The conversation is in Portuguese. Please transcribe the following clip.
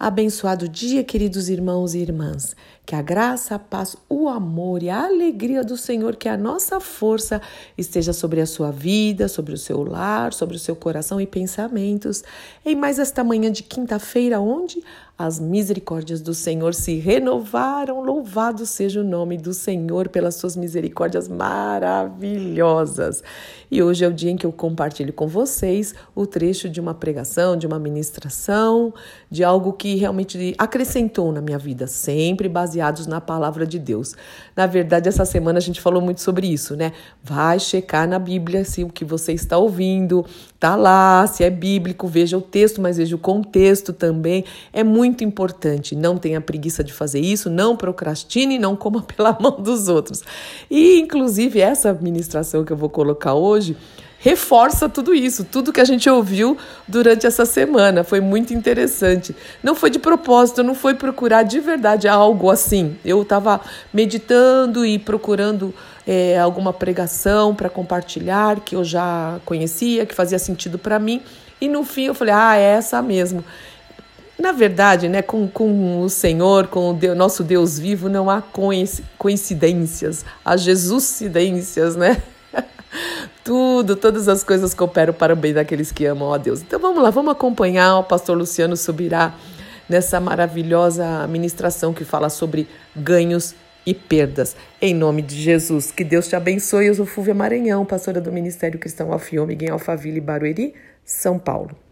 Abençoado dia, queridos irmãos e irmãs. Que a graça, a paz, o amor e a alegria do Senhor, que a nossa força esteja sobre a sua vida, sobre o seu lar, sobre o seu coração e pensamentos. Em mais esta manhã de quinta-feira, onde as misericórdias do Senhor se renovaram. Louvado seja o nome do Senhor pelas suas misericórdias maravilhosas. E hoje é o dia em que eu compartilho com vocês o trecho de uma pregação, de uma ministração, de algo que realmente acrescentou na minha vida, sempre baseados na palavra de Deus. Na verdade, essa semana a gente falou muito sobre isso, né? Vai checar na Bíblia se o que você está ouvindo tá lá, se é bíblico, veja o texto, mas veja o contexto também. É muito importante. Não tenha preguiça de fazer isso, não procrastine, não coma pela mão dos outros. E, inclusive, essa ministração que eu vou colocar hoje reforça tudo isso, tudo que a gente ouviu durante essa semana. Foi muito interessante. Não foi de propósito, não foi procurar de verdade algo assim. Eu estava meditando e procurando é, alguma pregação para compartilhar que eu já conhecia, que fazia sentido para mim. E no fim eu falei, ah, é essa mesmo. Na verdade, né, com, com o Senhor, com o Deus, nosso Deus vivo, não há coincidências, há Jesuscidências, né? Tudo, todas as coisas cooperam para o bem daqueles que amam a Deus. Então vamos lá, vamos acompanhar o pastor Luciano Subirá nessa maravilhosa ministração que fala sobre ganhos e perdas. Em nome de Jesus, que Deus te abençoe. Eu sou Fúvia Maranhão, pastora do Ministério Cristão Alfiômega em Alphaville, Barueri, São Paulo.